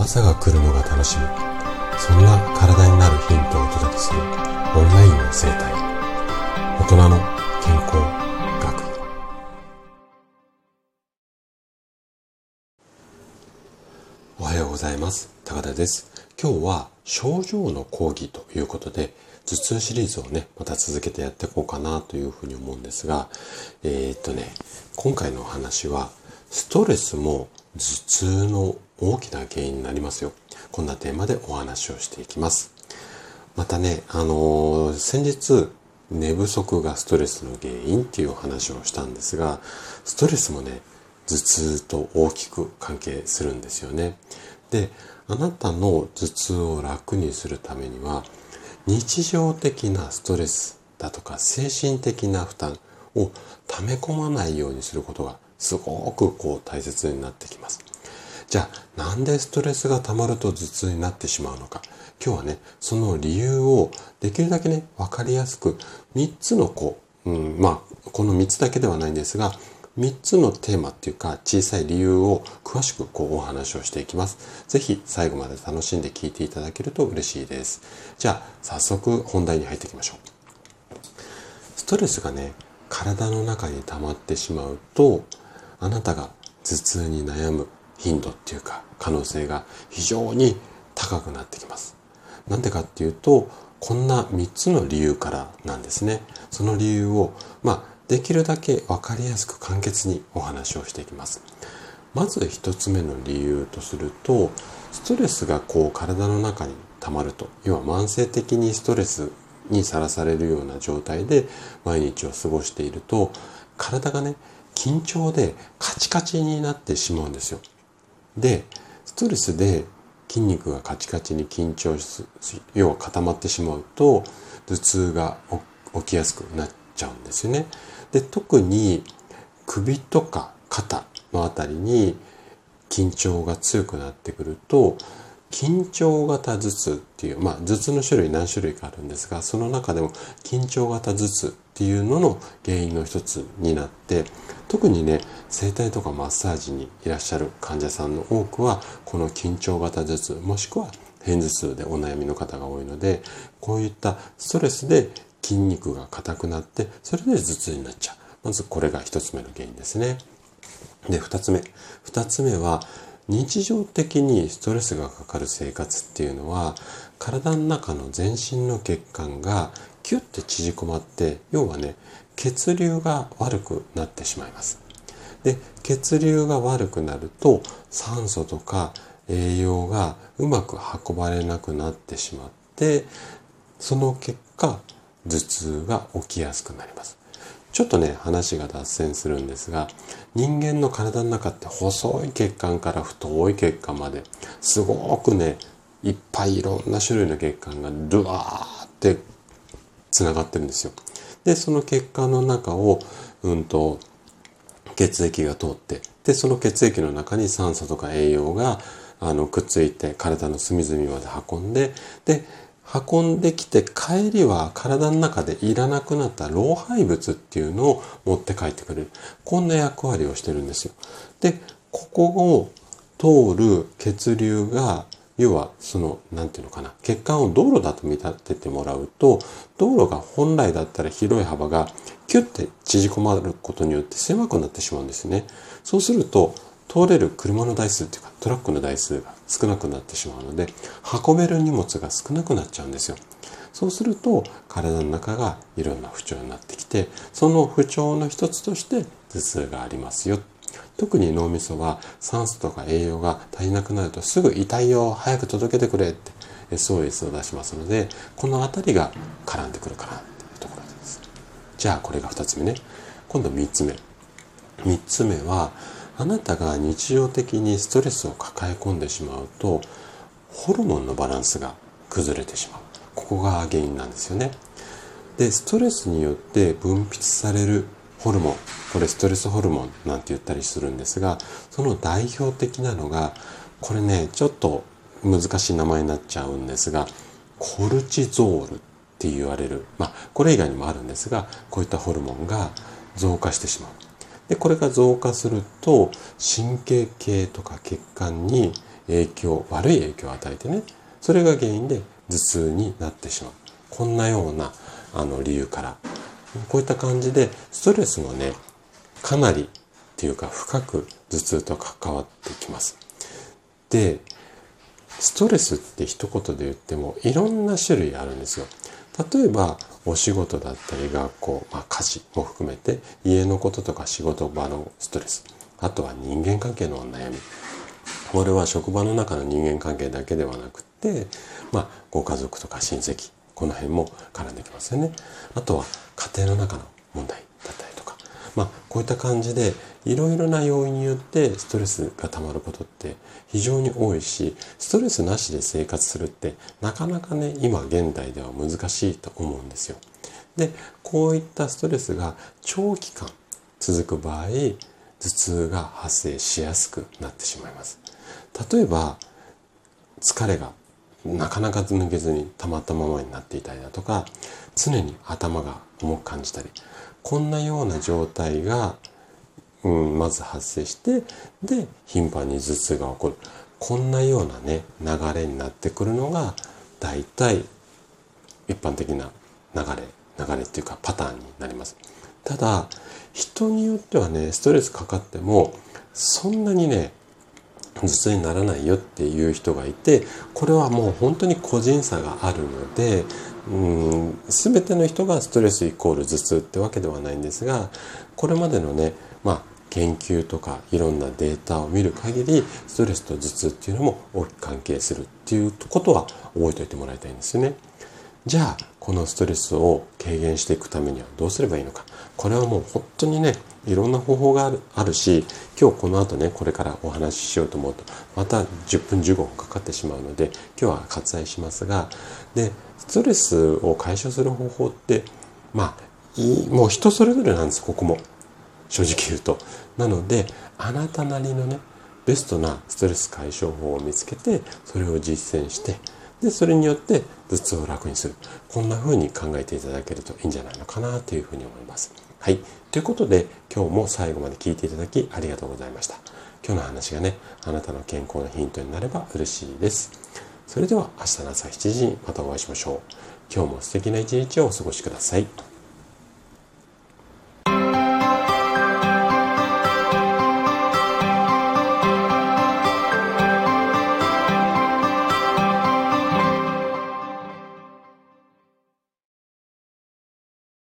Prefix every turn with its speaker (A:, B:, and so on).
A: 朝が来るのが楽しみ。そんな体になるヒントをお届けする。オンラインの生態。大人の健康学。おはようございます。高田です。今日は症状の講義ということで頭痛シリーズをねまた続けてやっていこうかなというふうに思うんですがえー、っとね今回のお話はストレスも頭痛の大きな原因になりますよ。こんなテーマでお話をしていきます。またね、あのー、先日、寝不足がストレスの原因っていうお話をしたんですが、ストレスもね、頭痛と大きく関係するんですよね。で、あなたの頭痛を楽にするためには、日常的なストレスだとか精神的な負担を溜め込まないようにすることがすごくこう大切になってきます。じゃあなんでストレスが溜まると頭痛になってしまうのか。今日はね、その理由をできるだけね、わかりやすく3つのこう、うん、まあ、この3つだけではないんですが、3つのテーマっていうか小さい理由を詳しくこうお話をしていきます。ぜひ最後まで楽しんで聞いていただけると嬉しいです。じゃあ早速本題に入っていきましょう。ストレスがね、体の中に溜まってしまうとあなたが頭痛に悩む頻度っていうか可能性が非常に高くなってきます。なんでかっていうとこんな3つの理由からなんですね。その理由をまあできるだけ分かりやすく簡潔にお話をしていきます。まず1つ目の理由とするとストレスがこう体の中に溜まると要は慢性的にストレスにさらされるような状態で毎日を過ごしていると体がね緊張でカチカチになってしまうんですよ。で、ストレスで筋肉がカチカチに緊張し、要は固まってしまうと、頭痛が起きやすくなっちゃうんですよね。で、特に首とか肩のあたりに緊張が強くなってくると、緊張型頭痛っていう、まあ頭痛の種類何種類かあるんですが、その中でも緊張型頭痛っていうのの原因の一つになって、特にね、整体とかマッサージにいらっしゃる患者さんの多くは、この緊張型頭痛、もしくは片頭痛でお悩みの方が多いので、こういったストレスで筋肉が硬くなって、それで頭痛になっちゃう。まずこれが一つ目の原因ですね。で、二つ目。二つ目は、日常的にストレスがかかる生活っていうのは体の中の全身の血管がキュッて縮こまって要はね血流が悪くなってしまいます。で血流が悪くなると酸素とか栄養がうまく運ばれなくなってしまってその結果頭痛が起きやすくなります。ちょっとね、話が脱線するんですが、人間の体の中って細い血管から太い血管まで、すごくね、いっぱいいろんな種類の血管がドワーって繋がってるんですよ。で、その血管の中を、うんと、血液が通って、で、その血液の中に酸素とか栄養が、あの、くっついて体の隅々まで運んで、で、運んできて帰りは体の中でいらなくなった老廃物っていうのを持って帰ってくれる。こんな役割をしてるんですよ。で、ここを通る血流が、要はその、なんていうのかな、血管を道路だと見立ててもらうと、道路が本来だったら広い幅がキュッて縮こまることによって狭くなってしまうんですね。そうすると、通れる車の台数っていうかトラックの台数が少なくなってしまうので運べる荷物が少なくなっちゃうんですよ。そうすると体の中がいろんな不調になってきてその不調の一つとして頭痛がありますよ。特に脳みそは酸素とか栄養が足りなくなるとすぐ痛いよ早く届けてくれって SOS を出しますのでこの辺りが絡んでくるかなっていうところです。じゃあこれが2つ目ね。今度3つ目。3つ目はあなたが日常的にストレスを抱え込んでしまうとホルモンのバランスが崩れてしまうここが原因なんですよねでストレスによって分泌されるホルモンこれストレスホルモンなんて言ったりするんですがその代表的なのがこれねちょっと難しい名前になっちゃうんですがコルチゾールって言われる。まあこれ以外にもあるんですがこういったホルモンが増加してしまう。でこれが増加すると神経系とか血管に影響悪い影響を与えてねそれが原因で頭痛になってしまう。こんなようなあの理由からこういった感じでストレスもねかなりっていうか深く頭痛と関わってきます。でストレスって一言で言ってもいろんな種類あるんですよ。例えばお仕事だったり学校、まあ、家事も含めて家のこととか仕事場のストレス。あとは人間関係のお悩み。これは職場の中の人間関係だけではなくて、まあ、ご家族とか親戚この辺も絡んできますよねあとは家庭の中の問題だったりとかまあこういった感じでいろいろな要因によってストレスがたまることって非常に多いしストレスなしで生活するってなかなかね今現代では難しいと思うんですよ。でこういったストレスが長期間続く場合頭痛が発生しやすくなってしまいます。例えば疲れがなかなか抜けずに溜まったままになっていたりだとか常に頭が重く感じたりこんなような状態が、うん、まず発生してで頻繁に頭痛が起こる。こんなようなね流れになってくるのが大体一般的な流れ流れっていうかパターンになります。ただ人によってはねストレスかかってもそんなにね頭痛にならないよっていう人がいてこれはもう本当に個人差があるのでうん全ての人がストレスイコール頭痛ってわけではないんですがこれまでのねまあ研究とかいろんなデータを見る限りストレスと頭痛っていうのも大きく関係するっていうことは覚えておいてもらいたいんですよね。じゃあこのストレスを軽減していくためにはどうすればいいのかこれはもう本当にねいろんな方法があるし今日この後ねこれからお話ししようと思うとまた10分15分かかってしまうので今日は割愛しますがでストレスを解消する方法ってまあいいもう人それぞれなんですここも。正直言うと。なのであなたなりのねベストなストレス解消法を見つけてそれを実践してでそれによって頭痛を楽にする。こんな風に考えていただけるといいんじゃないのかなというふうに思います。はい。ということで今日も最後まで聞いていただきありがとうございました。今日の話がねあなたの健康のヒントになれば嬉しいです。それでは明日の朝7時にまたお会いしましょう。今日も素敵な一日をお過ごしください。